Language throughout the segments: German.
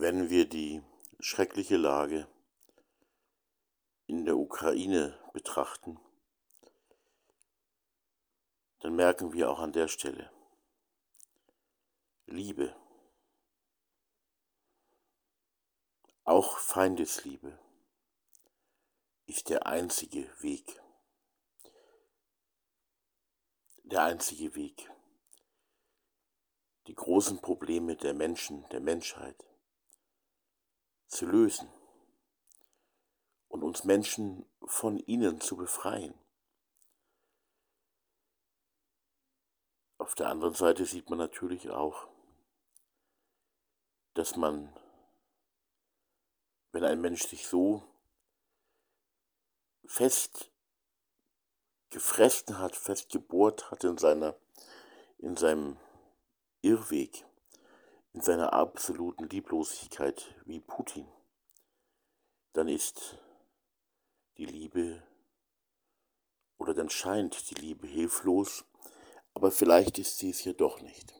wenn wir die schreckliche Lage in der Ukraine betrachten, dann merken wir auch an der Stelle, Liebe, auch Feindesliebe, ist der einzige Weg. Der einzige Weg. Die großen Probleme der Menschen, der Menschheit zu lösen und uns Menschen von ihnen zu befreien. Auf der anderen Seite sieht man natürlich auch, dass man, wenn ein Mensch sich so fest gefressen hat, fest gebohrt hat in seiner, in seinem Irrweg, in seiner absoluten Lieblosigkeit wie Putin, dann ist die Liebe oder dann scheint die Liebe hilflos, aber vielleicht ist sie es ja doch nicht.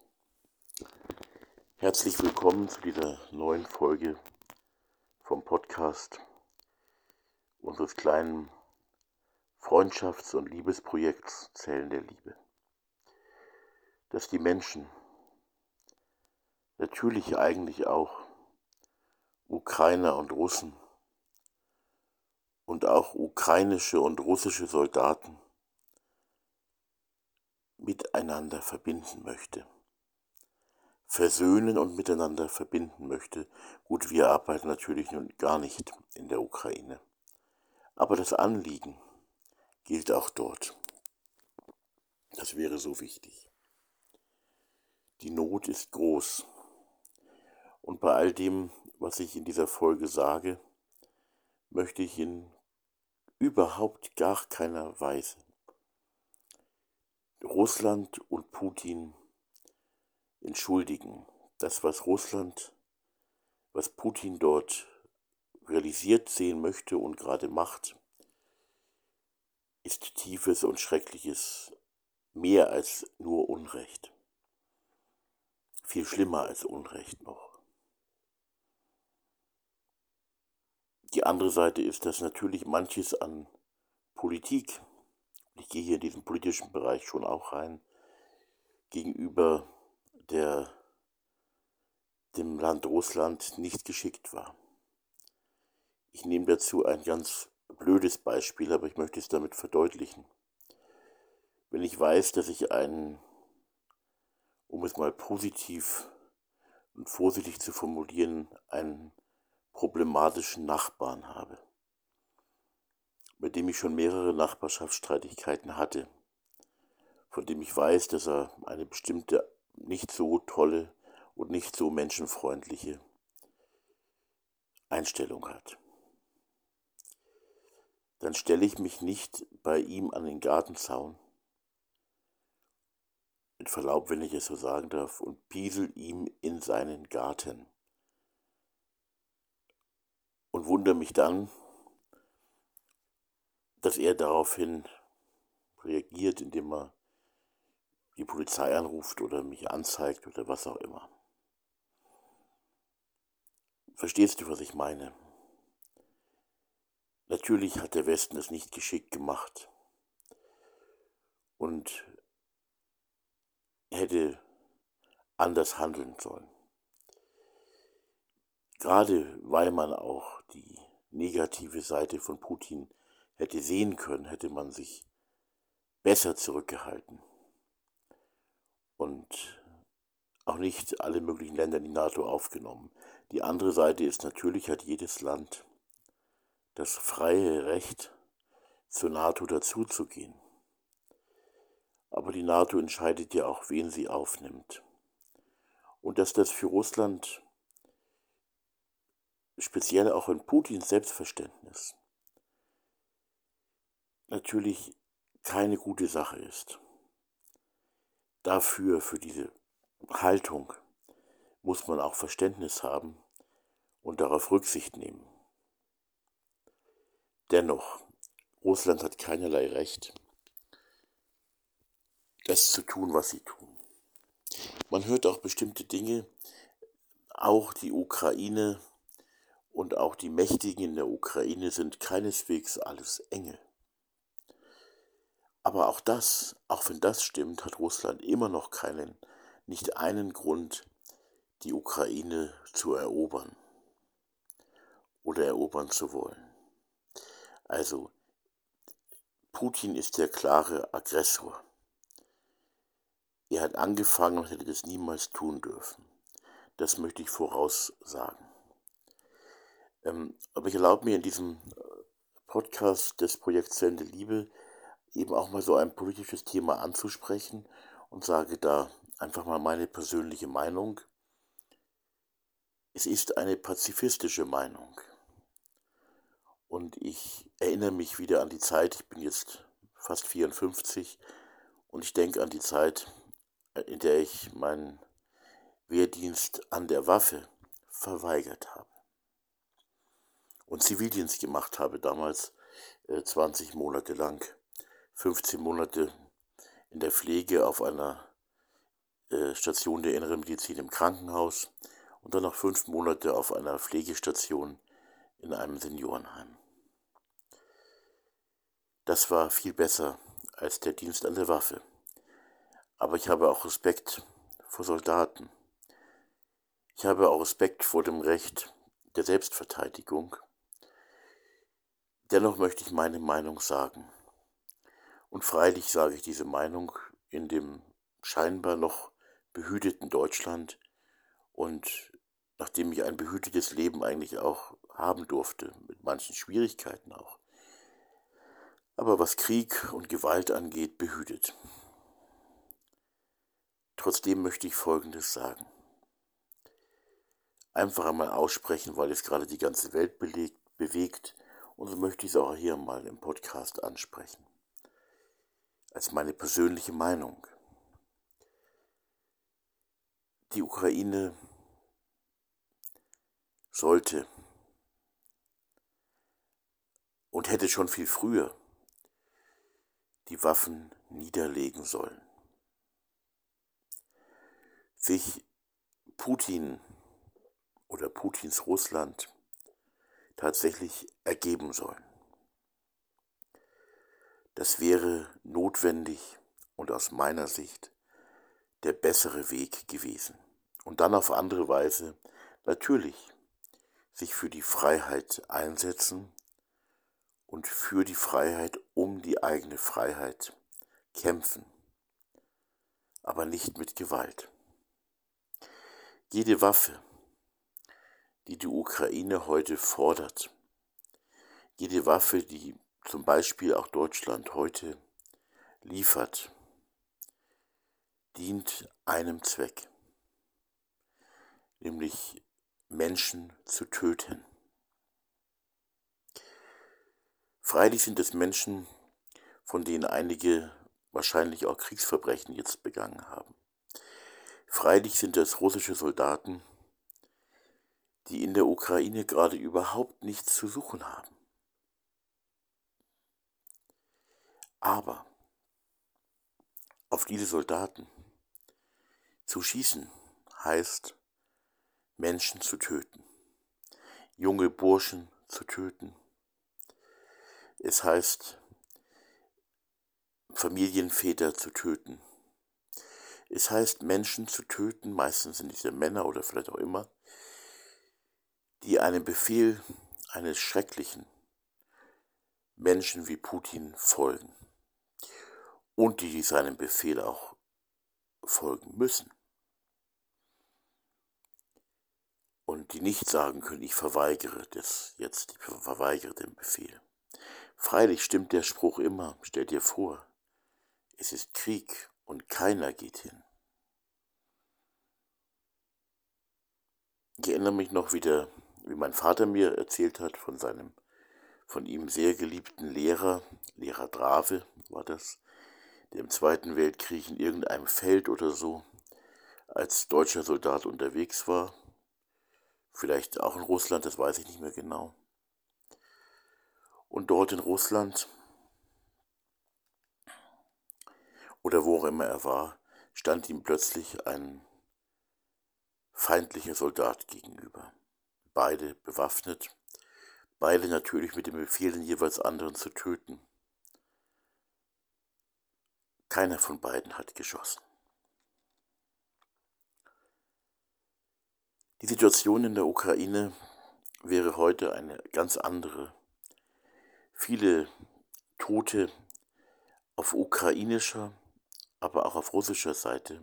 Herzlich willkommen zu dieser neuen Folge vom Podcast unseres kleinen Freundschafts- und Liebesprojekts Zellen der Liebe. Dass die Menschen natürlich eigentlich auch Ukrainer und Russen und auch ukrainische und russische Soldaten miteinander verbinden möchte. Versöhnen und miteinander verbinden möchte. Gut, wir arbeiten natürlich nun gar nicht in der Ukraine. Aber das Anliegen gilt auch dort. Das wäre so wichtig. Die Not ist groß. Und bei all dem, was ich in dieser Folge sage, möchte ich in überhaupt gar keiner Weise Russland und Putin entschuldigen. Das, was Russland, was Putin dort realisiert sehen möchte und gerade macht, ist tiefes und schreckliches, mehr als nur Unrecht. Viel schlimmer als Unrecht noch. Die andere Seite ist, dass natürlich manches an Politik, ich gehe hier in diesen politischen Bereich schon auch rein, gegenüber der, dem Land Russland nicht geschickt war. Ich nehme dazu ein ganz blödes Beispiel, aber ich möchte es damit verdeutlichen. Wenn ich weiß, dass ich einen, um es mal positiv und vorsichtig zu formulieren, einen problematischen Nachbarn habe, mit dem ich schon mehrere Nachbarschaftsstreitigkeiten hatte, von dem ich weiß, dass er eine bestimmte nicht so tolle und nicht so menschenfreundliche Einstellung hat. Dann stelle ich mich nicht bei ihm an den Gartenzaun, mit Verlaub, wenn ich es so sagen darf, und piesel ihm in seinen Garten und wundere mich dann, dass er daraufhin reagiert, indem er die Polizei anruft oder mich anzeigt oder was auch immer. Verstehst du, was ich meine? Natürlich hat der Westen es nicht geschickt gemacht und hätte anders handeln sollen. Gerade weil man auch die negative Seite von Putin hätte sehen können, hätte man sich besser zurückgehalten und auch nicht alle möglichen Länder in die NATO aufgenommen. Die andere Seite ist natürlich, hat jedes Land das freie Recht, zur NATO dazuzugehen. Aber die NATO entscheidet ja auch, wen sie aufnimmt. Und dass das für Russland speziell auch in Putins Selbstverständnis, natürlich keine gute Sache ist. Dafür, für diese Haltung, muss man auch Verständnis haben und darauf Rücksicht nehmen. Dennoch, Russland hat keinerlei Recht, das zu tun, was sie tun. Man hört auch bestimmte Dinge auch die Ukraine und auch die Mächtigen in der Ukraine sind keineswegs alles Engel. Aber auch das, auch wenn das stimmt, hat Russland immer noch keinen, nicht einen Grund, die Ukraine zu erobern oder erobern zu wollen. Also, Putin ist der klare Aggressor. Er hat angefangen und hätte das niemals tun dürfen. Das möchte ich voraussagen. Ähm, aber ich erlaube mir in diesem äh, Podcast des Projekts Sende Liebe eben auch mal so ein politisches Thema anzusprechen und sage da einfach mal meine persönliche Meinung. Es ist eine pazifistische Meinung. Und ich erinnere mich wieder an die Zeit, ich bin jetzt fast 54 und ich denke an die Zeit, in der ich meinen Wehrdienst an der Waffe verweigert habe und Zivildienst gemacht habe, damals äh, 20 Monate lang, 15 Monate in der Pflege auf einer äh, Station der inneren Medizin im Krankenhaus und dann noch fünf Monate auf einer Pflegestation in einem Seniorenheim. Das war viel besser als der Dienst an der Waffe. Aber ich habe auch Respekt vor Soldaten. Ich habe auch Respekt vor dem Recht der Selbstverteidigung. Dennoch möchte ich meine Meinung sagen. Und freilich sage ich diese Meinung in dem scheinbar noch behüteten Deutschland und nachdem ich ein behütetes Leben eigentlich auch haben durfte, mit manchen Schwierigkeiten auch. Aber was Krieg und Gewalt angeht, behütet. Trotzdem möchte ich Folgendes sagen. Einfach einmal aussprechen, weil es gerade die ganze Welt belegt, bewegt und so möchte ich es auch hier mal im Podcast ansprechen. Als meine persönliche Meinung. Die Ukraine sollte und hätte schon viel früher die Waffen niederlegen sollen sich Putin oder Putins Russland tatsächlich ergeben sollen. Das wäre notwendig und aus meiner Sicht der bessere Weg gewesen. Und dann auf andere Weise natürlich sich für die Freiheit einsetzen und für die Freiheit um die eigene Freiheit kämpfen, aber nicht mit Gewalt. Jede Waffe, die die Ukraine heute fordert, jede Waffe, die zum Beispiel auch Deutschland heute liefert, dient einem Zweck, nämlich Menschen zu töten. Freilich sind es Menschen, von denen einige wahrscheinlich auch Kriegsverbrechen jetzt begangen haben. Freilich sind es russische Soldaten, die in der Ukraine gerade überhaupt nichts zu suchen haben. Aber auf diese Soldaten zu schießen heißt Menschen zu töten, junge Burschen zu töten. Es heißt Familienväter zu töten, es heißt, Menschen zu töten, meistens sind es ja Männer oder vielleicht auch immer, die einem Befehl eines schrecklichen Menschen wie Putin folgen und die seinem Befehl auch folgen müssen. Und die nicht sagen können, ich verweigere das jetzt, ich verweigere den Befehl. Freilich stimmt der Spruch immer, stell dir vor, es ist Krieg und keiner geht hin. Ich erinnere mich noch wieder, wie mein Vater mir erzählt hat von seinem von ihm sehr geliebten Lehrer, Lehrer Drave war das, der im Zweiten Weltkrieg in irgendeinem Feld oder so als deutscher Soldat unterwegs war. Vielleicht auch in Russland, das weiß ich nicht mehr genau. Und dort in Russland oder wo auch immer er war, stand ihm plötzlich ein feindlicher Soldat gegenüber. Beide bewaffnet, beide natürlich mit dem Befehl, den jeweils anderen zu töten. Keiner von beiden hat geschossen. Die Situation in der Ukraine wäre heute eine ganz andere. Viele Tote auf ukrainischer, aber auch auf russischer Seite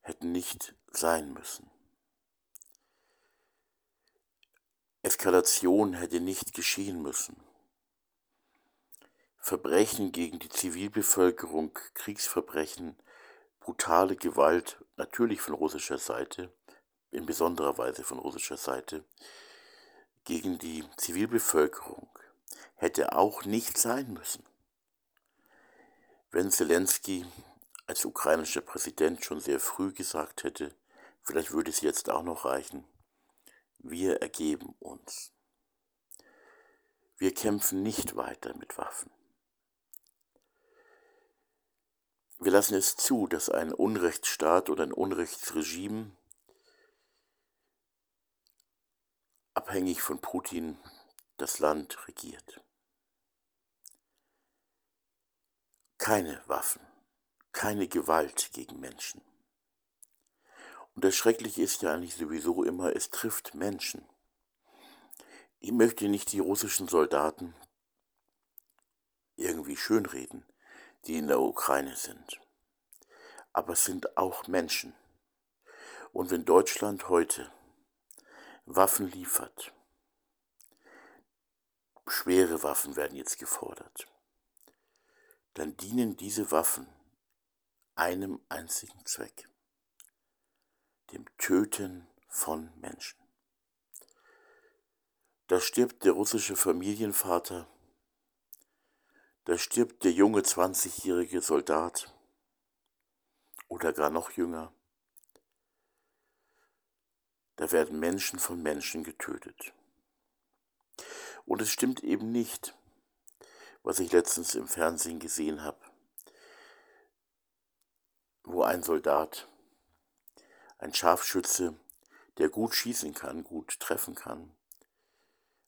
hätten nicht sein müssen. Eskalation hätte nicht geschehen müssen. Verbrechen gegen die Zivilbevölkerung, Kriegsverbrechen, brutale Gewalt, natürlich von russischer Seite, in besonderer Weise von russischer Seite, gegen die Zivilbevölkerung hätte auch nicht sein müssen. Wenn Zelensky als ukrainischer Präsident schon sehr früh gesagt hätte, vielleicht würde es jetzt auch noch reichen, wir ergeben uns. Wir kämpfen nicht weiter mit Waffen. Wir lassen es zu, dass ein Unrechtsstaat oder ein Unrechtsregime abhängig von Putin das Land regiert. Keine Waffen, keine Gewalt gegen Menschen. Und das Schreckliche ist ja eigentlich sowieso immer, es trifft Menschen. Ich möchte nicht die russischen Soldaten irgendwie schönreden, die in der Ukraine sind. Aber es sind auch Menschen. Und wenn Deutschland heute Waffen liefert, schwere Waffen werden jetzt gefordert, dann dienen diese Waffen einem einzigen Zweck, dem Töten von Menschen. Da stirbt der russische Familienvater, da stirbt der junge 20-jährige Soldat oder gar noch jünger. Da werden Menschen von Menschen getötet. Und es stimmt eben nicht, was ich letztens im Fernsehen gesehen habe, wo ein Soldat, ein Scharfschütze, der gut schießen kann, gut treffen kann,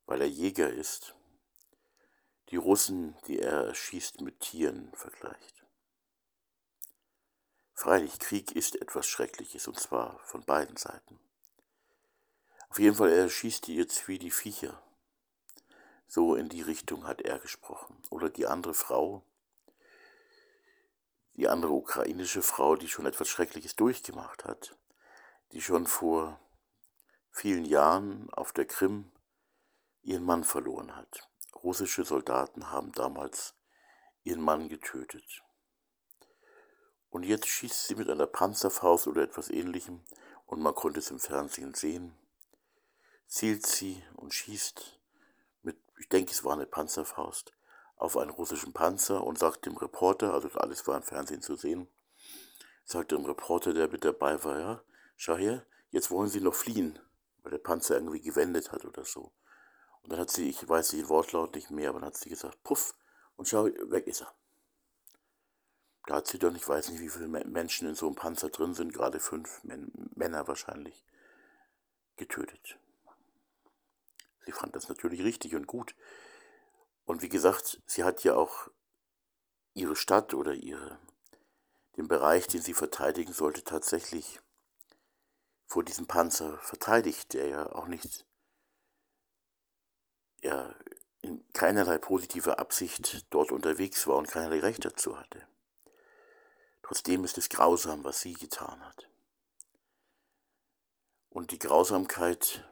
weil er Jäger ist, die Russen, die er schießt, mit Tieren vergleicht. Freilich, Krieg ist etwas Schreckliches, und zwar von beiden Seiten. Auf jeden Fall, er schießt die jetzt wie die Viecher. So in die Richtung hat er gesprochen. Oder die andere Frau, die andere ukrainische Frau, die schon etwas Schreckliches durchgemacht hat, die schon vor vielen Jahren auf der Krim ihren Mann verloren hat. Russische Soldaten haben damals ihren Mann getötet. Und jetzt schießt sie mit einer Panzerfaust oder etwas ähnlichem, und man konnte es im Fernsehen sehen, zielt sie und schießt ich denke, es war eine Panzerfaust, auf einen russischen Panzer und sagt dem Reporter, also alles war im Fernsehen zu sehen, sagt dem Reporter, der mit dabei war, ja, schau her, jetzt wollen sie noch fliehen, weil der Panzer irgendwie gewendet hat oder so. Und dann hat sie, ich weiß den Wortlaut nicht mehr, aber dann hat sie gesagt, puff, und schau, weg ist er. Da hat sie doch, ich weiß nicht, wie viele Menschen in so einem Panzer drin sind, gerade fünf Männer wahrscheinlich, getötet. Sie fand das natürlich richtig und gut. Und wie gesagt, sie hat ja auch ihre Stadt oder ihre, den Bereich, den sie verteidigen sollte, tatsächlich vor diesem Panzer verteidigt, der ja auch nicht ja, in keinerlei positiver Absicht dort unterwegs war und keinerlei Recht dazu hatte. Trotzdem ist es grausam, was sie getan hat. Und die Grausamkeit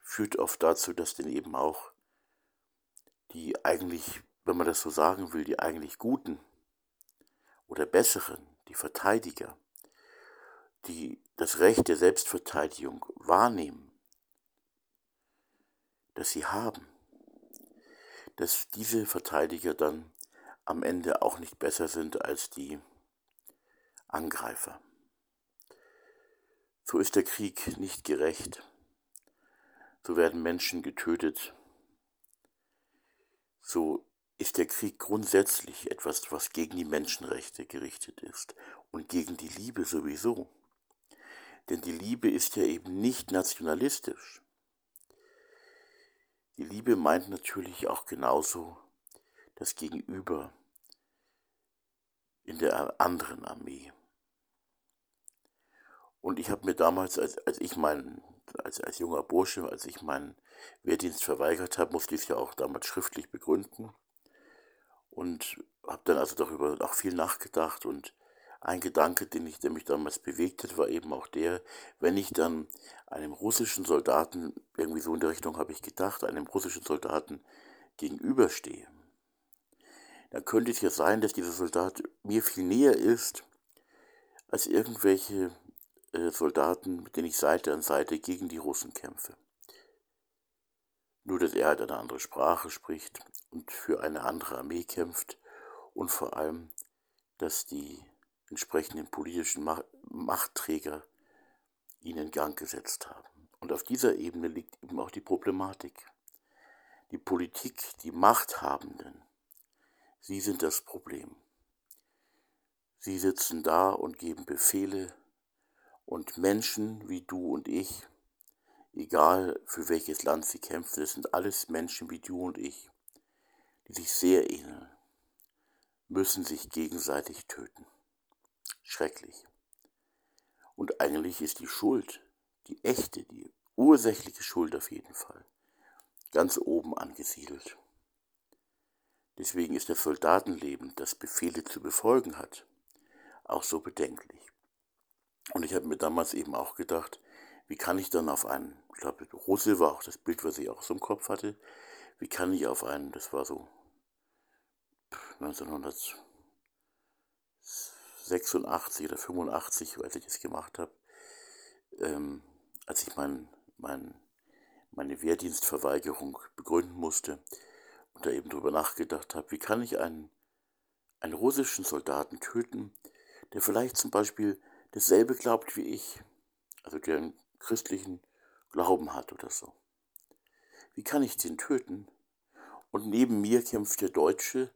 führt oft dazu, dass dann eben auch die eigentlich, wenn man das so sagen will, die eigentlich Guten oder Besseren, die Verteidiger, die das Recht der Selbstverteidigung wahrnehmen, dass sie haben, dass diese Verteidiger dann am Ende auch nicht besser sind als die Angreifer. So ist der Krieg nicht gerecht so werden Menschen getötet. So ist der Krieg grundsätzlich etwas, was gegen die Menschenrechte gerichtet ist und gegen die Liebe sowieso. Denn die Liebe ist ja eben nicht nationalistisch. Die Liebe meint natürlich auch genauso das Gegenüber in der anderen Armee. Und ich habe mir damals, als, als ich meinen, als, als junger Bursche, als ich meinen Wehrdienst verweigert habe, musste ich es ja auch damals schriftlich begründen. Und habe dann also darüber auch viel nachgedacht und ein Gedanke, den ich, der mich damals bewegt hat, war eben auch der, wenn ich dann einem russischen Soldaten, irgendwie so in der Richtung habe ich gedacht, einem russischen Soldaten gegenüberstehe, dann könnte es ja sein, dass dieser Soldat mir viel näher ist als irgendwelche äh, Soldaten, mit denen ich Seite an Seite gegen die Russen kämpfe. Nur, dass er halt eine andere Sprache spricht und für eine andere Armee kämpft und vor allem, dass die entsprechenden politischen Machtträger ihn in Gang gesetzt haben. Und auf dieser Ebene liegt eben auch die Problematik. Die Politik, die Machthabenden, sie sind das Problem. Sie sitzen da und geben Befehle und Menschen wie du und ich, egal für welches Land sie kämpfen, das sind alles Menschen wie du und ich, die sich sehr ähneln, müssen sich gegenseitig töten schrecklich. Und eigentlich ist die Schuld, die echte, die ursächliche Schuld auf jeden Fall, ganz oben angesiedelt. Deswegen ist das Soldatenleben, das Befehle zu befolgen hat, auch so bedenklich. Und ich habe mir damals eben auch gedacht, wie kann ich dann auf einen, ich glaube, Russe war auch das Bild, was ich auch so im Kopf hatte, wie kann ich auf einen, das war so 1900, 86 oder 85, als ich das gemacht habe, ähm, als ich mein, mein, meine Wehrdienstverweigerung begründen musste und da eben drüber nachgedacht habe, wie kann ich einen, einen russischen Soldaten töten, der vielleicht zum Beispiel dasselbe glaubt wie ich, also der einen christlichen Glauben hat oder so. Wie kann ich den töten? Und neben mir kämpft der Deutsche,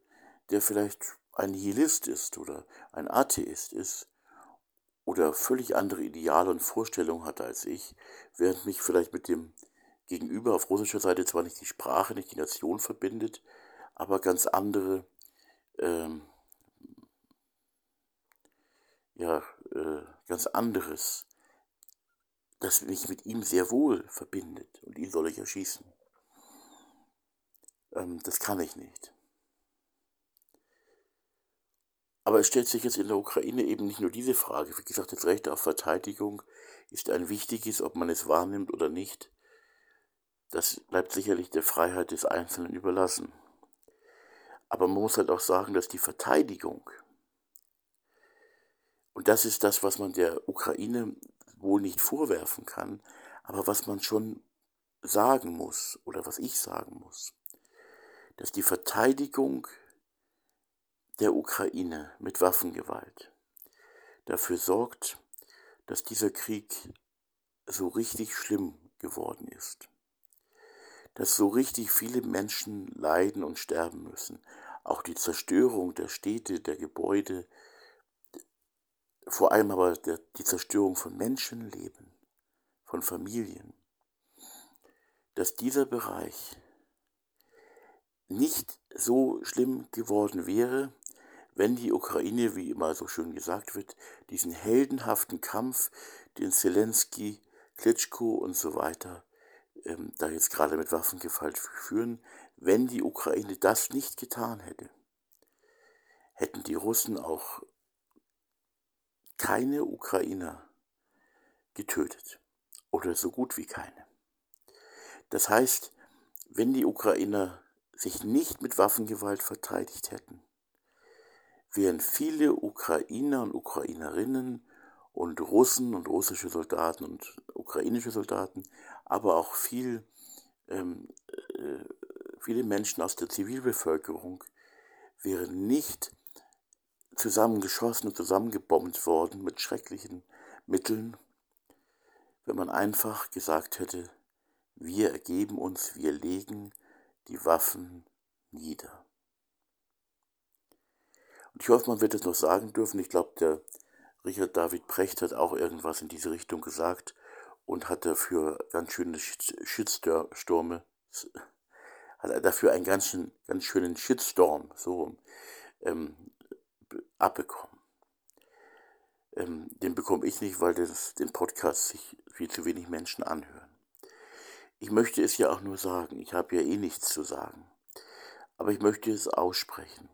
der vielleicht ein Nihilist ist oder ein Atheist ist oder völlig andere Ideale und Vorstellungen hat als ich, während mich vielleicht mit dem Gegenüber auf russischer Seite zwar nicht die Sprache, nicht die Nation verbindet, aber ganz andere, ähm, ja, äh, ganz anderes, das mich mit ihm sehr wohl verbindet und ihn soll ich erschießen. Ähm, das kann ich nicht. Aber es stellt sich jetzt in der Ukraine eben nicht nur diese Frage. Wie gesagt, das Recht auf Verteidigung ist ein wichtiges, ob man es wahrnimmt oder nicht. Das bleibt sicherlich der Freiheit des Einzelnen überlassen. Aber man muss halt auch sagen, dass die Verteidigung, und das ist das, was man der Ukraine wohl nicht vorwerfen kann, aber was man schon sagen muss oder was ich sagen muss, dass die Verteidigung der Ukraine mit Waffengewalt dafür sorgt, dass dieser Krieg so richtig schlimm geworden ist, dass so richtig viele Menschen leiden und sterben müssen, auch die Zerstörung der Städte, der Gebäude, vor allem aber der, die Zerstörung von Menschenleben, von Familien, dass dieser Bereich nicht so schlimm geworden wäre, wenn die Ukraine, wie immer so schön gesagt wird, diesen heldenhaften Kampf, den Zelensky, Klitschko und so weiter ähm, da jetzt gerade mit Waffengewalt führen, wenn die Ukraine das nicht getan hätte, hätten die Russen auch keine Ukrainer getötet oder so gut wie keine. Das heißt, wenn die Ukrainer sich nicht mit Waffengewalt verteidigt hätten, während viele Ukrainer und Ukrainerinnen und Russen und russische Soldaten und ukrainische Soldaten, aber auch viel, ähm, äh, viele Menschen aus der Zivilbevölkerung wären nicht zusammengeschossen und zusammengebombt worden mit schrecklichen Mitteln, wenn man einfach gesagt hätte, wir ergeben uns, wir legen die Waffen nieder. Und ich hoffe, man wird es noch sagen dürfen. Ich glaube, der Richard David Precht hat auch irgendwas in diese Richtung gesagt und hat dafür ganz schöne Shitstürme, hat dafür einen ganz, schön, ganz schönen Shitstorm so ähm, abbekommen. Ähm, den bekomme ich nicht, weil das, den Podcast sich viel zu wenig Menschen anhören. Ich möchte es ja auch nur sagen, ich habe ja eh nichts zu sagen, aber ich möchte es aussprechen.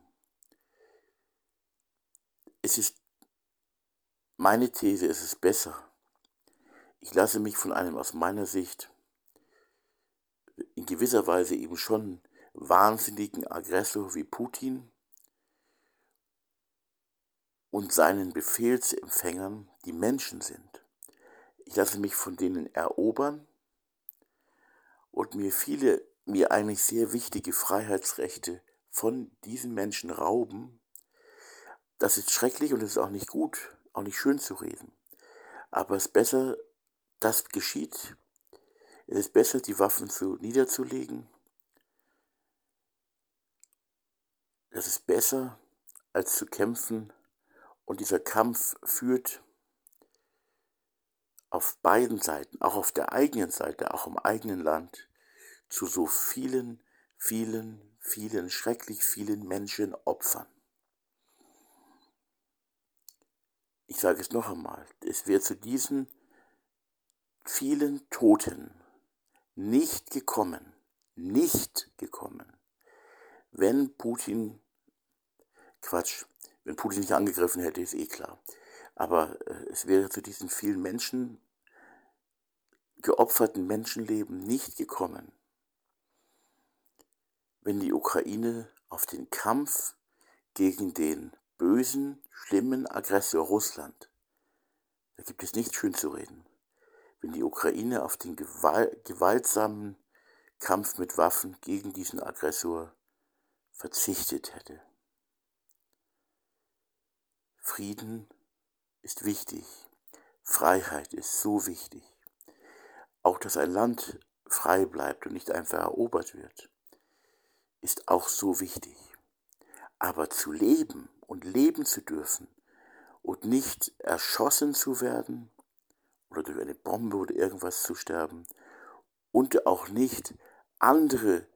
Es ist meine These, es ist besser. Ich lasse mich von einem aus meiner Sicht in gewisser Weise eben schon wahnsinnigen Aggressor wie Putin und seinen Befehlsempfängern, die Menschen sind. Ich lasse mich von denen erobern und mir viele, mir eigentlich sehr wichtige Freiheitsrechte von diesen Menschen rauben. Das ist schrecklich und es ist auch nicht gut, auch nicht schön zu reden. Aber es ist besser, das geschieht. Es ist besser, die Waffen zu, niederzulegen. Das ist besser, als zu kämpfen und dieser Kampf führt auf beiden Seiten, auch auf der eigenen Seite, auch im eigenen Land, zu so vielen, vielen, vielen, schrecklich vielen Menschenopfern. Ich sage es noch einmal, es wird zu diesen vielen Toten nicht gekommen, nicht gekommen, wenn Putin, Quatsch, wenn Putin nicht angegriffen hätte, ist eh klar. Aber äh, es wäre zu diesen vielen Menschen, geopferten Menschenleben nicht gekommen, wenn die Ukraine auf den Kampf gegen den bösen, schlimmen Aggressor Russland, da gibt es nichts schön zu reden, wenn die Ukraine auf den gewaltsamen Kampf mit Waffen gegen diesen Aggressor verzichtet hätte. Frieden ist wichtig. Freiheit ist so wichtig. Auch dass ein Land frei bleibt und nicht einfach erobert wird, ist auch so wichtig. Aber zu leben und leben zu dürfen und nicht erschossen zu werden oder durch eine Bombe oder irgendwas zu sterben und auch nicht andere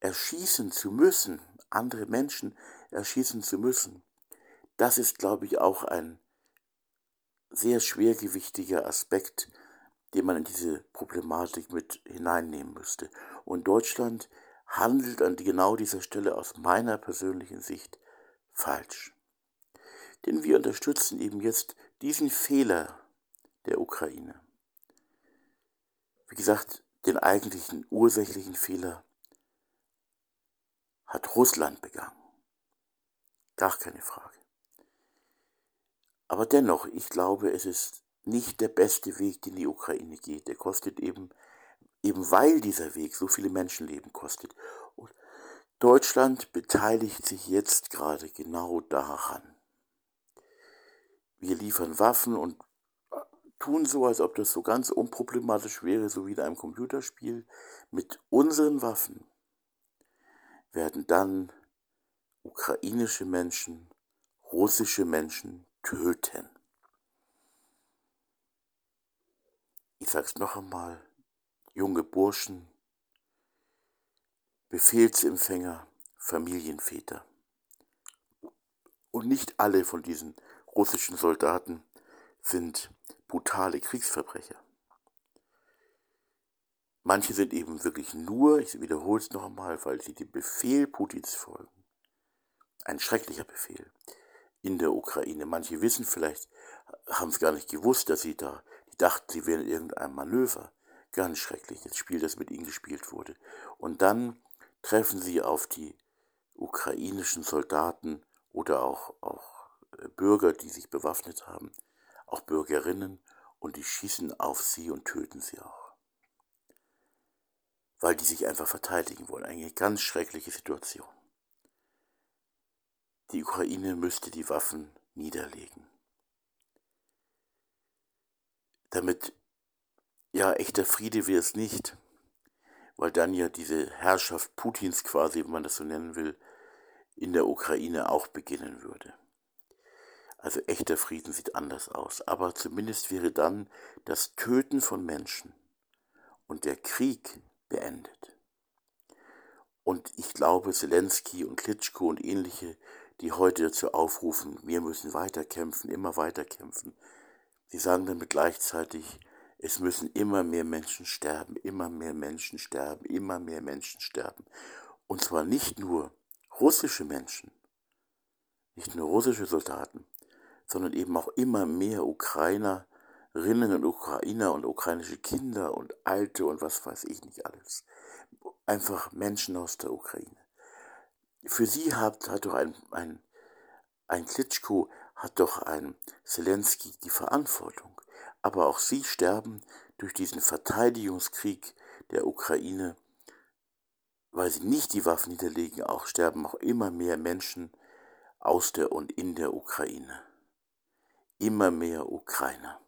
erschießen zu müssen, andere Menschen erschießen zu müssen, das ist, glaube ich, auch ein sehr schwergewichtiger Aspekt, den man in diese Problematik mit hineinnehmen müsste. Und Deutschland handelt an genau dieser Stelle aus meiner persönlichen Sicht falsch. Denn wir unterstützen eben jetzt diesen Fehler der Ukraine. Wie gesagt, den eigentlichen ursächlichen Fehler hat Russland begangen. Gar keine Frage. Aber dennoch, ich glaube, es ist nicht der beste Weg, den die Ukraine geht. Der kostet eben, eben weil dieser Weg so viele Menschenleben kostet. Deutschland beteiligt sich jetzt gerade genau daran. Wir liefern Waffen und tun so, als ob das so ganz unproblematisch wäre, so wie in einem Computerspiel. Mit unseren Waffen werden dann ukrainische Menschen, russische Menschen töten. Ich sag's noch einmal, junge Burschen, Befehlsempfänger, Familienväter. Und nicht alle von diesen russischen Soldaten sind brutale Kriegsverbrecher. Manche sind eben wirklich nur, ich wiederhole es noch einmal, weil sie dem Befehl Putins folgen. Ein schrecklicher Befehl in der Ukraine. Manche wissen vielleicht, haben es gar nicht gewusst, dass sie da, die dachten, sie wären in irgendeinem Manöver. Ganz schrecklich, das Spiel, das mit ihnen gespielt wurde. Und dann treffen sie auf die ukrainischen Soldaten oder auch, auch äh, Bürger, die sich bewaffnet haben, auch Bürgerinnen, und die schießen auf sie und töten sie auch. Weil die sich einfach verteidigen wollen. Eine ganz schreckliche Situation. Die Ukraine müsste die Waffen niederlegen. Damit, ja, echter Friede wäre es nicht, weil dann ja diese Herrschaft Putins quasi, wenn man das so nennen will, in der Ukraine auch beginnen würde. Also echter Frieden sieht anders aus. Aber zumindest wäre dann das Töten von Menschen und der Krieg beendet. Und ich glaube, Zelensky und Klitschko und ähnliche, die heute dazu aufrufen, wir müssen weiterkämpfen, immer weiterkämpfen, sie sagen damit gleichzeitig, es müssen immer mehr Menschen sterben, immer mehr Menschen sterben, immer mehr Menschen sterben. Und zwar nicht nur russische Menschen, nicht nur russische Soldaten, sondern eben auch immer mehr Ukrainerinnen und Ukrainer und ukrainische Kinder und Alte und was weiß ich nicht alles. Einfach Menschen aus der Ukraine. Für sie hat, hat doch ein, ein, ein Klitschko, hat doch ein Zelensky die Verantwortung. Aber auch sie sterben durch diesen Verteidigungskrieg der Ukraine, weil sie nicht die Waffen niederlegen, auch sterben auch immer mehr Menschen aus der und in der Ukraine immer mehr Ukrainer.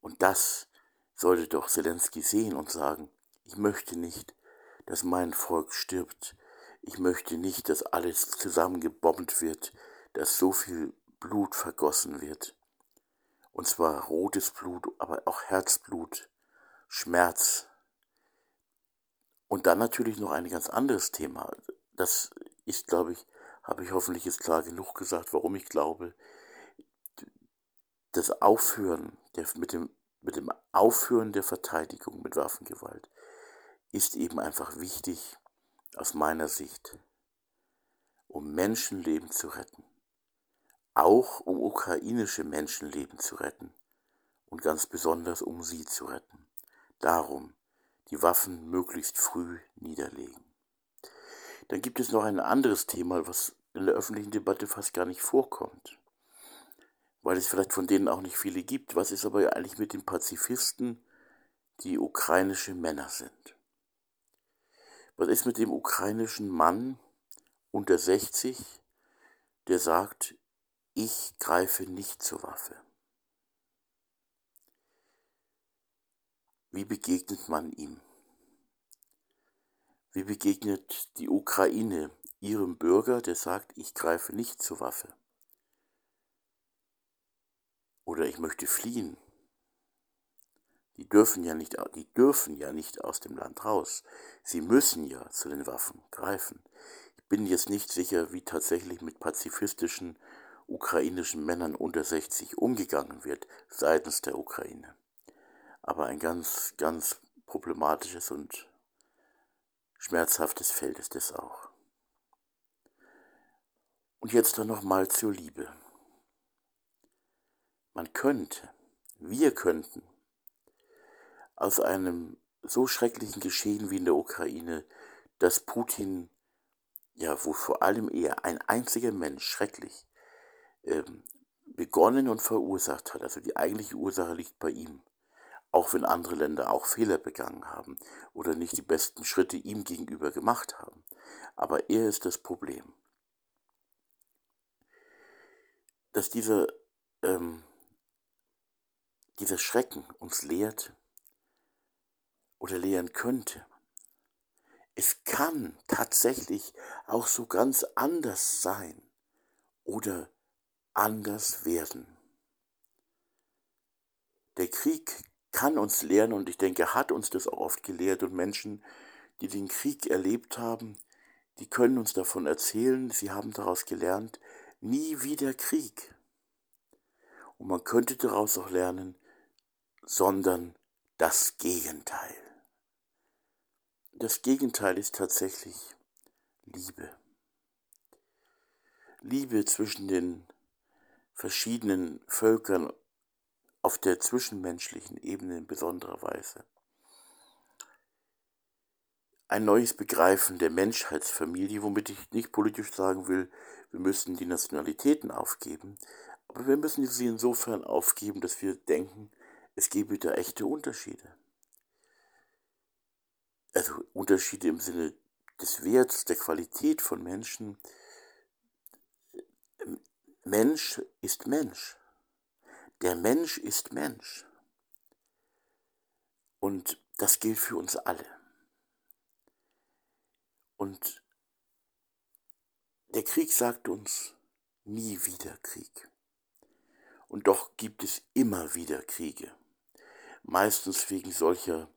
Und das sollte doch Zelensky sehen und sagen, ich möchte nicht, dass mein Volk stirbt. Ich möchte nicht, dass alles zusammengebombt wird, dass so viel Blut vergossen wird. Und zwar rotes Blut, aber auch Herzblut, Schmerz. Und dann natürlich noch ein ganz anderes Thema. Das ist, glaube ich, habe ich hoffentlich jetzt klar genug gesagt, warum ich glaube, das Aufhören der, mit, dem, mit dem Aufhören der Verteidigung mit Waffengewalt ist eben einfach wichtig aus meiner Sicht, um Menschenleben zu retten, auch um ukrainische Menschenleben zu retten und ganz besonders um sie zu retten. Darum die Waffen möglichst früh niederlegen. Dann gibt es noch ein anderes Thema, was in der öffentlichen Debatte fast gar nicht vorkommt weil es vielleicht von denen auch nicht viele gibt. Was ist aber eigentlich mit den Pazifisten, die ukrainische Männer sind? Was ist mit dem ukrainischen Mann unter 60, der sagt, ich greife nicht zur Waffe? Wie begegnet man ihm? Wie begegnet die Ukraine ihrem Bürger, der sagt, ich greife nicht zur Waffe? oder ich möchte fliehen. Die dürfen ja nicht, die dürfen ja nicht aus dem Land raus. Sie müssen ja zu den Waffen greifen. Ich bin jetzt nicht sicher, wie tatsächlich mit pazifistischen ukrainischen Männern unter 60 umgegangen wird seitens der Ukraine. Aber ein ganz, ganz problematisches und schmerzhaftes Feld ist es auch. Und jetzt dann nochmal zur Liebe. Man könnte, wir könnten aus einem so schrecklichen Geschehen wie in der Ukraine, dass Putin, ja, wo vor allem eher ein einziger Mensch schrecklich begonnen und verursacht hat, also die eigentliche Ursache liegt bei ihm, auch wenn andere Länder auch Fehler begangen haben oder nicht die besten Schritte ihm gegenüber gemacht haben. Aber er ist das Problem. Dass dieser ähm, dieser Schrecken uns lehrt oder lehren könnte. Es kann tatsächlich auch so ganz anders sein oder anders werden. Der Krieg kann uns lehren und ich denke, hat uns das auch oft gelehrt und Menschen, die den Krieg erlebt haben, die können uns davon erzählen, sie haben daraus gelernt, nie wieder Krieg. Und man könnte daraus auch lernen, sondern das Gegenteil. Das Gegenteil ist tatsächlich Liebe. Liebe zwischen den verschiedenen Völkern auf der zwischenmenschlichen Ebene in besonderer Weise. Ein neues Begreifen der Menschheitsfamilie, womit ich nicht politisch sagen will, wir müssen die Nationalitäten aufgeben, aber wir müssen sie insofern aufgeben, dass wir denken, es gebe da echte Unterschiede. Also Unterschiede im Sinne des Werts, der Qualität von Menschen. Mensch ist Mensch. Der Mensch ist Mensch. Und das gilt für uns alle. Und der Krieg sagt uns nie wieder Krieg. Und doch gibt es immer wieder Kriege, meistens wegen solcher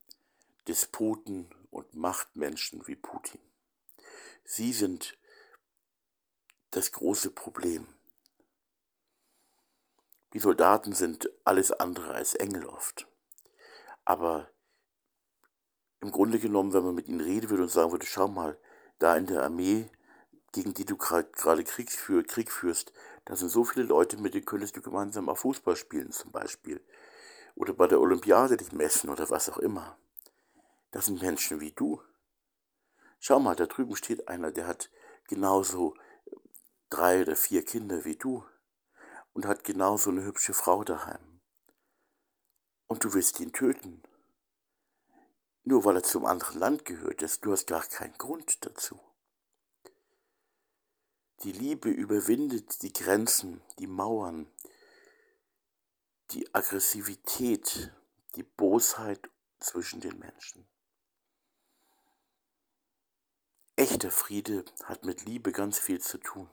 Despoten und Machtmenschen wie Putin. Sie sind das große Problem. Die Soldaten sind alles andere als Engel oft. Aber im Grunde genommen, wenn man mit ihnen reden würde und sagen würde, schau mal, da in der Armee, gegen die du gerade Krieg, für, Krieg führst, da sind so viele Leute, mit denen könntest du gemeinsam auch Fußball spielen zum Beispiel. Oder bei der Olympiade dich messen oder was auch immer. Das sind Menschen wie du. Schau mal, da drüben steht einer, der hat genauso drei oder vier Kinder wie du und hat genauso eine hübsche Frau daheim. Und du willst ihn töten. Nur weil er zum anderen Land gehört, du hast gar keinen Grund dazu. Die Liebe überwindet die Grenzen, die Mauern, die Aggressivität, die Bosheit zwischen den Menschen. Echter Friede hat mit Liebe ganz viel zu tun.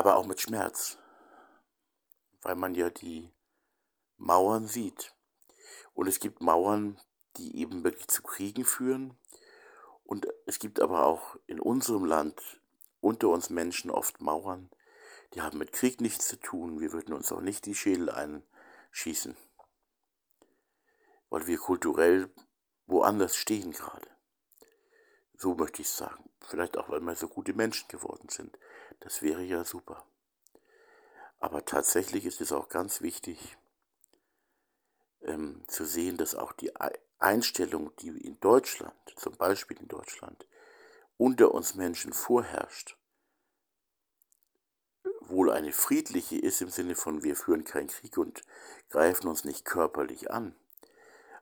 Aber auch mit Schmerz, weil man ja die Mauern sieht. Und es gibt Mauern, die eben wirklich zu Kriegen führen. Und es gibt aber auch in unserem Land unter uns Menschen oft Mauern, die haben mit Krieg nichts zu tun. Wir würden uns auch nicht die Schädel einschießen, weil wir kulturell woanders stehen gerade. So möchte ich sagen. Vielleicht auch, weil wir so gute Menschen geworden sind. Das wäre ja super. Aber tatsächlich ist es auch ganz wichtig ähm, zu sehen, dass auch die Einstellung, die in Deutschland, zum Beispiel in Deutschland, unter uns Menschen vorherrscht, wohl eine friedliche ist im Sinne von wir führen keinen Krieg und greifen uns nicht körperlich an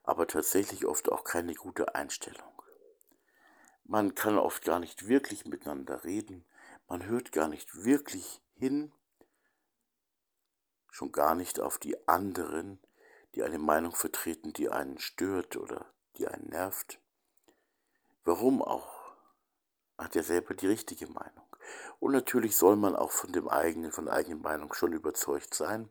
aber tatsächlich oft auch keine gute Einstellung. Man kann oft gar nicht wirklich miteinander reden, man hört gar nicht wirklich hin, schon gar nicht auf die anderen, die eine Meinung vertreten, die einen stört oder die einen nervt. Warum auch? Hat er selber die richtige Meinung. Und natürlich soll man auch von dem eigenen, von der eigenen Meinung schon überzeugt sein,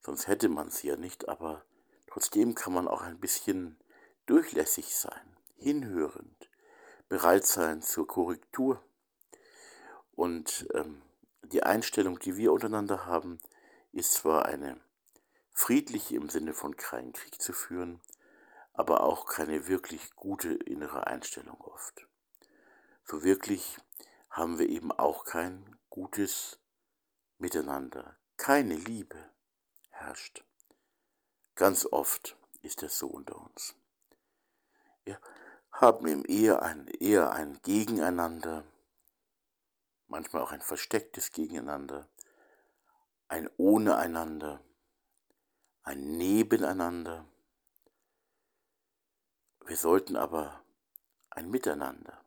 sonst hätte man sie ja nicht, aber Trotzdem kann man auch ein bisschen durchlässig sein, hinhörend, bereit sein zur Korrektur. Und ähm, die Einstellung, die wir untereinander haben, ist zwar eine friedliche im Sinne von keinen Krieg zu führen, aber auch keine wirklich gute innere Einstellung oft. So wirklich haben wir eben auch kein gutes Miteinander. Keine Liebe herrscht. Ganz oft ist es so unter uns. Wir haben im Ehe ein, eher ein Gegeneinander, manchmal auch ein verstecktes Gegeneinander, ein ohne einander, ein Nebeneinander. Wir sollten aber ein Miteinander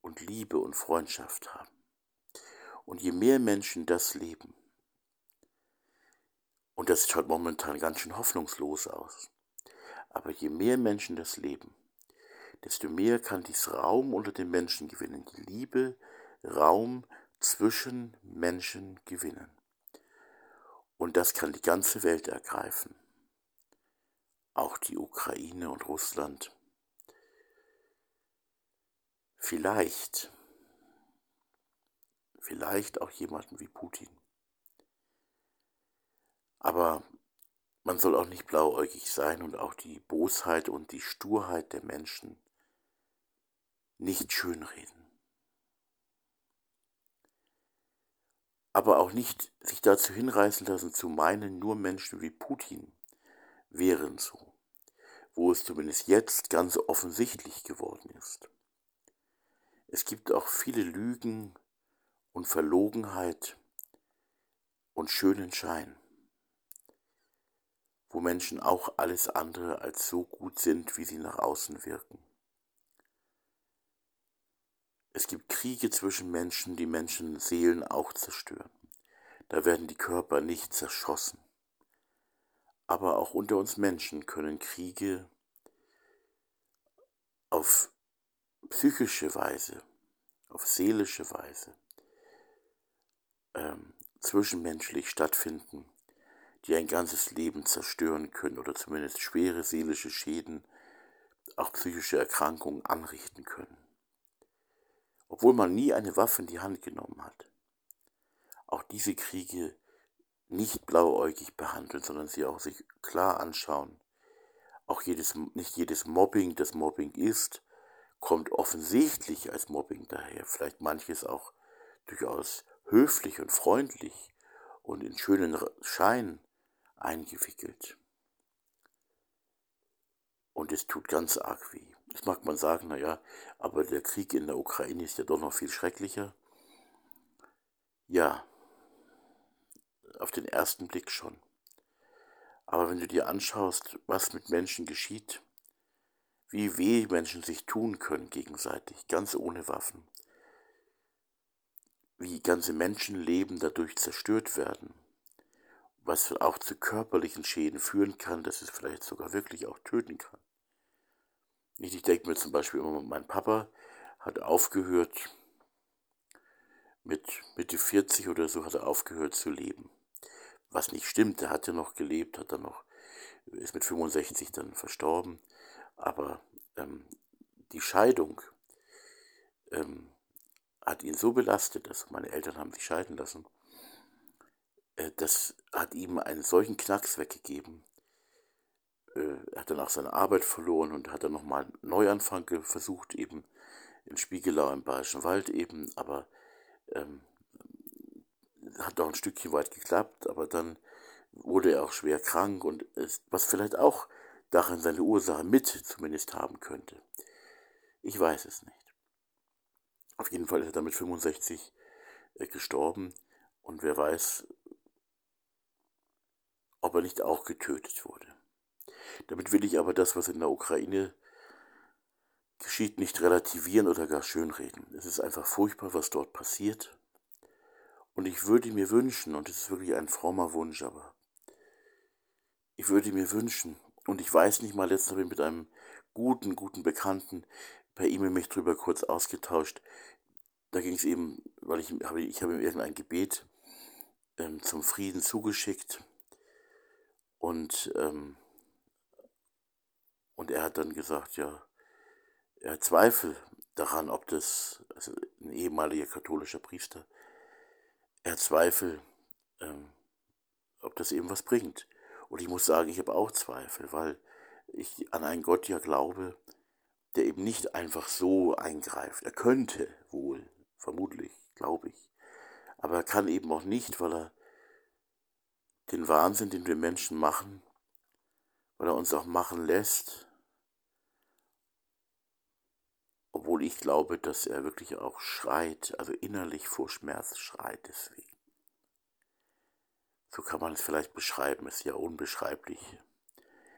und Liebe und Freundschaft haben. Und je mehr Menschen das leben, und das schaut momentan ganz schön hoffnungslos aus. Aber je mehr Menschen das leben, desto mehr kann dies Raum unter den Menschen gewinnen. Die Liebe Raum zwischen Menschen gewinnen. Und das kann die ganze Welt ergreifen. Auch die Ukraine und Russland. Vielleicht, vielleicht auch jemanden wie Putin. Aber man soll auch nicht blauäugig sein und auch die Bosheit und die Sturheit der Menschen nicht schönreden. Aber auch nicht sich dazu hinreißen lassen zu meinen, nur Menschen wie Putin wären so, wo es zumindest jetzt ganz offensichtlich geworden ist. Es gibt auch viele Lügen und Verlogenheit und schönen Schein wo Menschen auch alles andere als so gut sind, wie sie nach außen wirken. Es gibt Kriege zwischen Menschen, die Menschenseelen auch zerstören. Da werden die Körper nicht zerschossen. Aber auch unter uns Menschen können Kriege auf psychische Weise, auf seelische Weise ähm, zwischenmenschlich stattfinden, die ein ganzes Leben zerstören können oder zumindest schwere seelische Schäden, auch psychische Erkrankungen anrichten können. Obwohl man nie eine Waffe in die Hand genommen hat. Auch diese Kriege nicht blauäugig behandeln, sondern sie auch sich klar anschauen. Auch jedes, nicht jedes Mobbing, das Mobbing ist, kommt offensichtlich als Mobbing daher. Vielleicht manches auch durchaus höflich und freundlich und in schönen Schein eingewickelt. Und es tut ganz arg weh. Jetzt mag man sagen, naja, aber der Krieg in der Ukraine ist ja doch noch viel schrecklicher. Ja, auf den ersten Blick schon. Aber wenn du dir anschaust, was mit Menschen geschieht, wie weh Menschen sich tun können gegenseitig, ganz ohne Waffen, wie ganze Menschenleben dadurch zerstört werden, was auch zu körperlichen Schäden führen kann, dass es vielleicht sogar wirklich auch töten kann. Ich denke mir zum Beispiel immer, mein Papa hat aufgehört, mit Mitte 40 oder so hat er aufgehört zu leben. Was nicht stimmt, er hat ja noch gelebt, hat dann noch, ist mit 65 dann verstorben. Aber ähm, die Scheidung ähm, hat ihn so belastet, dass meine Eltern haben sich scheiden lassen. Äh, das hat ihm einen solchen Knacks weggegeben. Äh, hat dann auch seine Arbeit verloren und hat dann nochmal einen Neuanfang versucht, eben in Spiegelau im Bayerischen Wald eben, aber ähm, hat auch ein Stückchen weit geklappt, aber dann wurde er auch schwer krank und ist, was vielleicht auch darin seine Ursache mit zumindest haben könnte. Ich weiß es nicht. Auf jeden Fall ist er dann mit 65 äh, gestorben und wer weiß, ob er nicht auch getötet wurde. Damit will ich aber das, was in der Ukraine geschieht, nicht relativieren oder gar schönreden. Es ist einfach furchtbar, was dort passiert. Und ich würde mir wünschen, und es ist wirklich ein frommer Wunsch, aber ich würde mir wünschen, und ich weiß nicht mal, letztens habe ich mit einem guten, guten Bekannten per E-Mail mich drüber kurz ausgetauscht. Da ging es eben, weil ich habe, ich habe ihm irgendein Gebet ähm, zum Frieden zugeschickt und ähm, und er hat dann gesagt, ja, er hat Zweifel daran, ob das, also ein ehemaliger katholischer Priester, er hat Zweifel, ähm, ob das eben was bringt. Und ich muss sagen, ich habe auch Zweifel, weil ich an einen Gott ja glaube, der eben nicht einfach so eingreift. Er könnte wohl, vermutlich, glaube ich. Aber er kann eben auch nicht, weil er den Wahnsinn, den wir Menschen machen, weil er uns auch machen lässt, obwohl ich glaube, dass er wirklich auch schreit, also innerlich vor Schmerz schreit deswegen. So kann man es vielleicht beschreiben, es ist ja unbeschreiblich,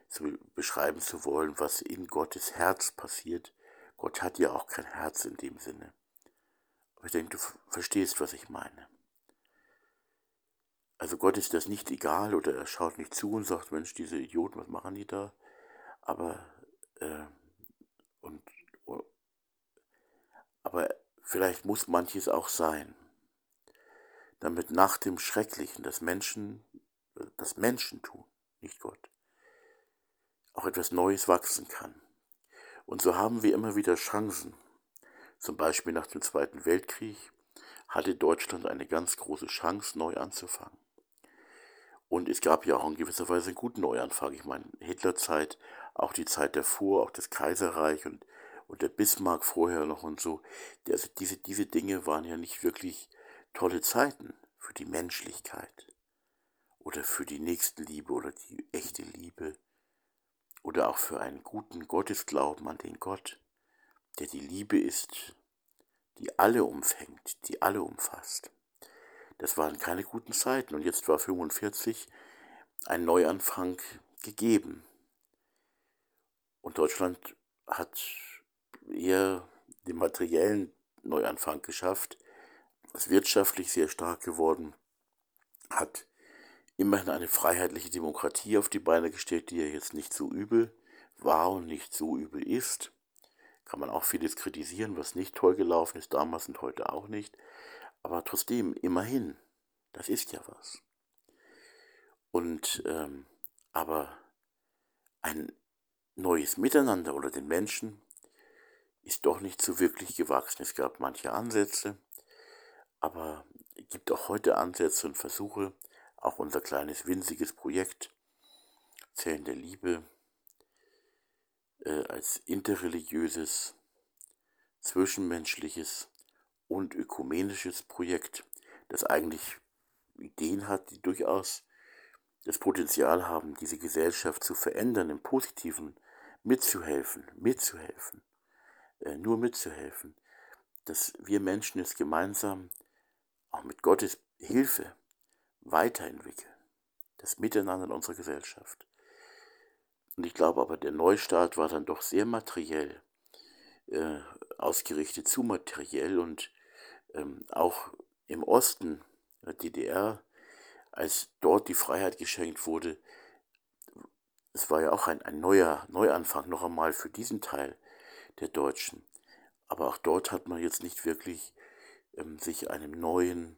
zu beschreiben zu wollen, was in Gottes Herz passiert. Gott hat ja auch kein Herz in dem Sinne. Aber ich denke, du verstehst, was ich meine. Also Gott ist das nicht egal oder er schaut nicht zu und sagt, Mensch, diese Idioten, was machen die da? Aber äh, und aber vielleicht muss manches auch sein, damit nach dem Schrecklichen das Menschen, das Menschen tun, nicht Gott, auch etwas Neues wachsen kann. Und so haben wir immer wieder Chancen. Zum Beispiel nach dem Zweiten Weltkrieg hatte Deutschland eine ganz große Chance, neu anzufangen. Und es gab ja auch in gewisser Weise einen guten Neuanfang. Ich meine, Hitlerzeit, auch die Zeit davor, auch das Kaiserreich und und der Bismarck vorher noch und so. Also diese, diese Dinge waren ja nicht wirklich tolle Zeiten für die Menschlichkeit oder für die Nächstenliebe oder die echte Liebe oder auch für einen guten Gottesglauben an den Gott, der die Liebe ist, die alle umfängt, die alle umfasst. Das waren keine guten Zeiten und jetzt war 45 ein Neuanfang gegeben. Und Deutschland hat eher den materiellen Neuanfang geschafft, ist wirtschaftlich sehr stark geworden, hat immerhin eine freiheitliche Demokratie auf die Beine gestellt, die ja jetzt nicht so übel war und nicht so übel ist. Kann man auch vieles kritisieren, was nicht toll gelaufen ist damals und heute auch nicht. Aber trotzdem, immerhin. Das ist ja was. Und ähm, aber ein neues Miteinander oder den Menschen ist doch nicht so wirklich gewachsen. Es gab manche Ansätze, aber es gibt auch heute Ansätze und Versuche, auch unser kleines winziges Projekt Zellen der Liebe äh, als interreligiöses, zwischenmenschliches und ökumenisches Projekt, das eigentlich Ideen hat, die durchaus das Potenzial haben, diese Gesellschaft zu verändern, im Positiven mitzuhelfen, mitzuhelfen, nur mitzuhelfen, dass wir Menschen es gemeinsam, auch mit Gottes Hilfe, weiterentwickeln, das Miteinander in unserer Gesellschaft. Und ich glaube aber, der Neustart war dann doch sehr materiell äh, ausgerichtet, zu materiell und ähm, auch im Osten der DDR, als dort die Freiheit geschenkt wurde, es war ja auch ein, ein neuer Neuanfang noch einmal für diesen Teil der Deutschen. Aber auch dort hat man jetzt nicht wirklich ähm, sich einem neuen,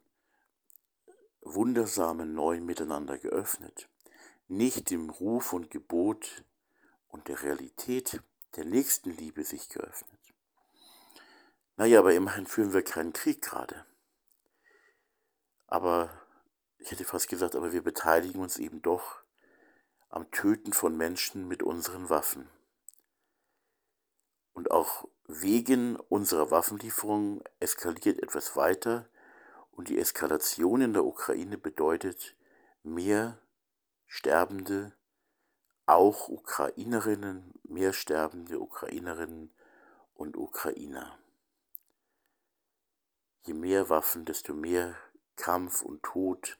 wundersamen neuen Miteinander geöffnet. Nicht dem Ruf und Gebot und der Realität der Nächstenliebe sich geöffnet. Naja, aber immerhin führen wir keinen Krieg gerade. Aber ich hätte fast gesagt, aber wir beteiligen uns eben doch am Töten von Menschen mit unseren Waffen. Und auch wegen unserer Waffenlieferungen eskaliert etwas weiter. Und die Eskalation in der Ukraine bedeutet mehr Sterbende, auch Ukrainerinnen, mehr sterbende Ukrainerinnen und Ukrainer. Je mehr Waffen, desto mehr Kampf und Tod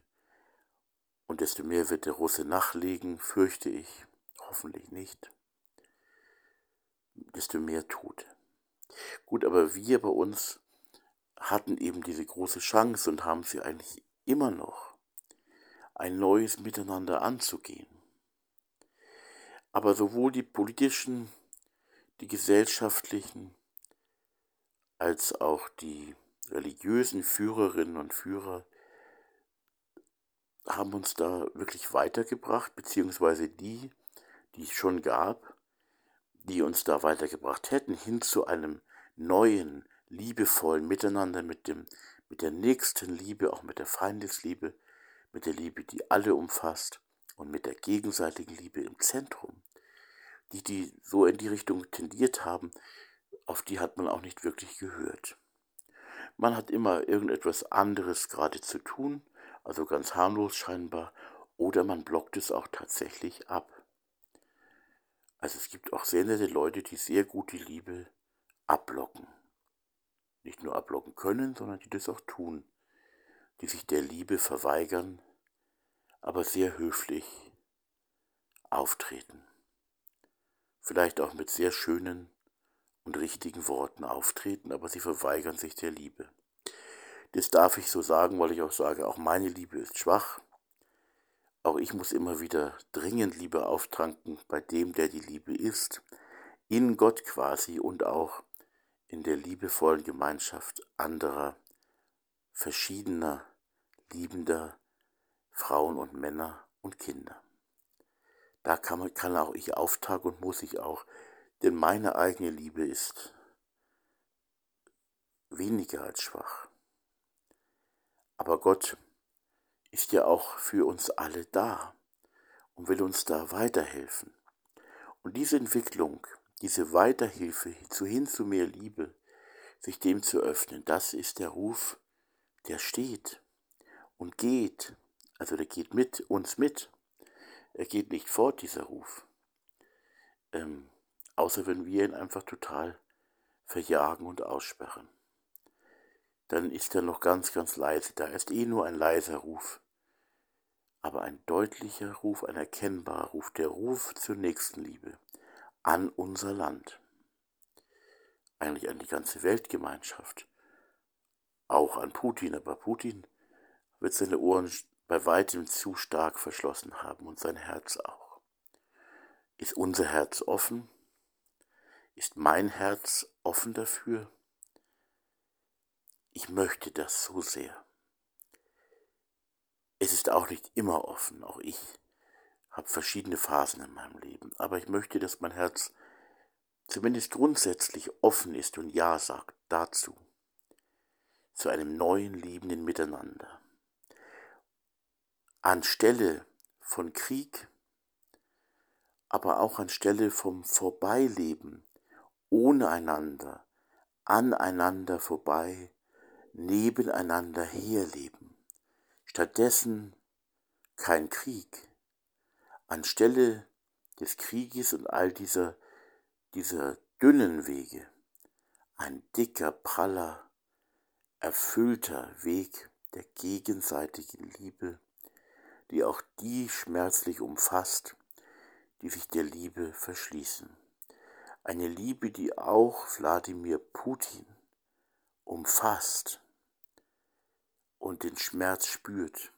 und desto mehr wird der Russe nachlegen, fürchte ich, hoffentlich nicht, desto mehr Tod. Gut, aber wir bei uns hatten eben diese große Chance und haben sie eigentlich immer noch, ein neues Miteinander anzugehen. Aber sowohl die politischen, die gesellschaftlichen, als auch die religiösen Führerinnen und Führer haben uns da wirklich weitergebracht, beziehungsweise die, die es schon gab, die uns da weitergebracht hätten, hin zu einem neuen, liebevollen Miteinander mit, dem, mit der nächsten Liebe, auch mit der Feindesliebe, mit der Liebe, die alle umfasst und mit der gegenseitigen Liebe im Zentrum. Die, die so in die Richtung tendiert haben, auf die hat man auch nicht wirklich gehört. Man hat immer irgendetwas anderes gerade zu tun, also ganz harmlos scheinbar, oder man blockt es auch tatsächlich ab. Also es gibt auch sehr nette Leute, die sehr gut die Liebe abblocken. Nicht nur abblocken können, sondern die das auch tun, die sich der Liebe verweigern, aber sehr höflich auftreten. Vielleicht auch mit sehr schönen und richtigen Worten auftreten, aber sie verweigern sich der Liebe. Das darf ich so sagen, weil ich auch sage, auch meine Liebe ist schwach. Auch ich muss immer wieder dringend Liebe auftranken bei dem, der die Liebe ist, in Gott quasi und auch in der liebevollen Gemeinschaft anderer, verschiedener, liebender Frauen und Männer und Kinder. Da kann, man, kann auch ich auftragen und muss ich auch, denn meine eigene Liebe ist weniger als schwach. Aber Gott ist ja auch für uns alle da und will uns da weiterhelfen. Und diese Entwicklung, diese Weiterhilfe zu hin zu mehr Liebe, sich dem zu öffnen, das ist der Ruf, der steht und geht. Also der geht mit uns mit. Er geht nicht fort, dieser Ruf. Ähm, außer wenn wir ihn einfach total verjagen und aussperren dann ist er noch ganz, ganz leise. Da ist eh nur ein leiser Ruf. Aber ein deutlicher Ruf, ein erkennbarer Ruf, der Ruf zur Nächstenliebe an unser Land. Eigentlich an die ganze Weltgemeinschaft. Auch an Putin, aber Putin wird seine Ohren bei weitem zu stark verschlossen haben und sein Herz auch. Ist unser Herz offen? Ist mein Herz offen dafür? Ich möchte das so sehr. es ist auch nicht immer offen. Auch ich habe verschiedene Phasen in meinem Leben. Aber ich möchte, dass mein Herz zumindest grundsätzlich offen ist und Ja sagt dazu. Zu einem neuen, liebenden Miteinander. Anstelle von Krieg, aber auch anstelle vom Vorbeileben, ohne einander, aneinander vorbei, nebeneinander herleben. Stattdessen kein Krieg. Anstelle des Krieges und all dieser, dieser dünnen Wege, ein dicker, praller, erfüllter Weg der gegenseitigen Liebe, die auch die schmerzlich umfasst, die sich der Liebe verschließen. Eine Liebe, die auch Wladimir Putin umfasst und den Schmerz spürt,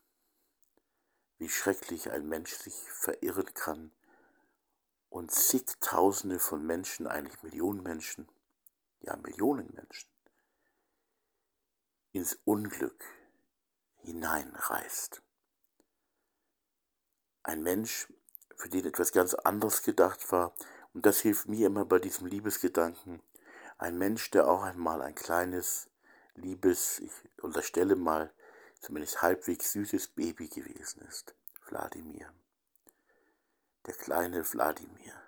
wie schrecklich ein Mensch sich verirren kann und zigtausende von Menschen, eigentlich Millionen Menschen, ja Millionen Menschen, ins Unglück hineinreißt. Ein Mensch, für den etwas ganz anderes gedacht war, und das hilft mir immer bei diesem Liebesgedanken, ein Mensch, der auch einmal ein kleines, liebes, ich unterstelle mal, zumindest halbwegs süßes Baby gewesen ist, Wladimir. Der kleine Wladimir,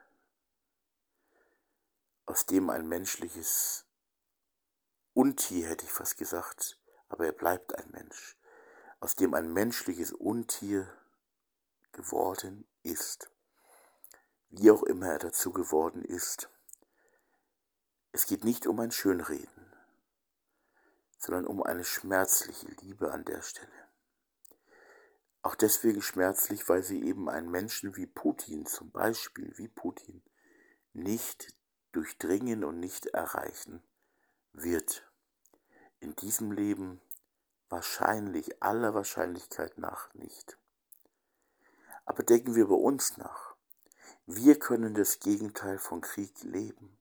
aus dem ein menschliches Untier, hätte ich fast gesagt, aber er bleibt ein Mensch, aus dem ein menschliches Untier geworden ist, wie auch immer er dazu geworden ist. Es geht nicht um ein Schönreden, sondern um eine schmerzliche Liebe an der Stelle. Auch deswegen schmerzlich, weil sie eben einen Menschen wie Putin, zum Beispiel wie Putin, nicht durchdringen und nicht erreichen wird. In diesem Leben wahrscheinlich, aller Wahrscheinlichkeit nach nicht. Aber denken wir bei uns nach. Wir können das Gegenteil von Krieg leben.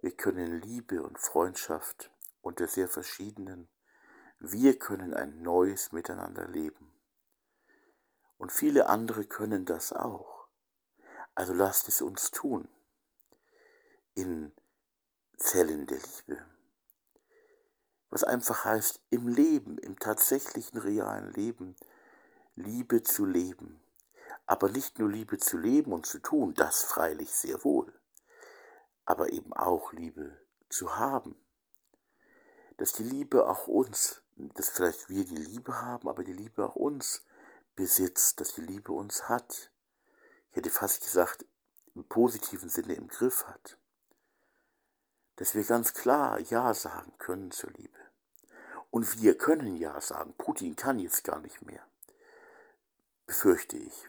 Wir können Liebe und Freundschaft unter sehr verschiedenen. Wir können ein neues Miteinander leben. Und viele andere können das auch. Also lasst es uns tun. In Zellen der Liebe. Was einfach heißt, im Leben, im tatsächlichen realen Leben, Liebe zu leben aber nicht nur Liebe zu leben und zu tun, das freilich sehr wohl, aber eben auch Liebe zu haben. Dass die Liebe auch uns, dass vielleicht wir die Liebe haben, aber die Liebe auch uns besitzt, dass die Liebe uns hat. Ich hätte fast gesagt, im positiven Sinne im Griff hat. Dass wir ganz klar Ja sagen können zur Liebe. Und wir können Ja sagen. Putin kann jetzt gar nicht mehr. Befürchte ich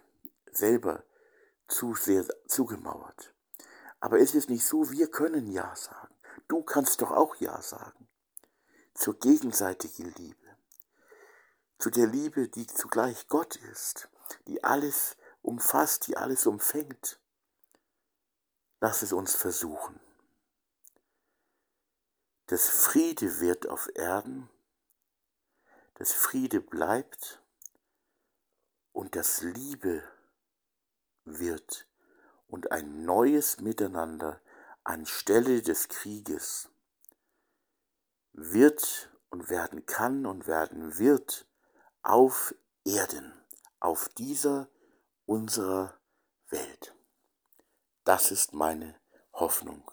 selber zu sehr zugemauert. Aber ist es nicht so, wir können Ja sagen. Du kannst doch auch Ja sagen. Zur gegenseitigen Liebe. Zu der Liebe, die zugleich Gott ist, die alles umfasst, die alles umfängt. Lass es uns versuchen. Das Friede wird auf Erden, das Friede bleibt und das Liebe wird und ein neues Miteinander anstelle des Krieges wird und werden kann und werden wird auf Erden, auf dieser unserer Welt. Das ist meine Hoffnung.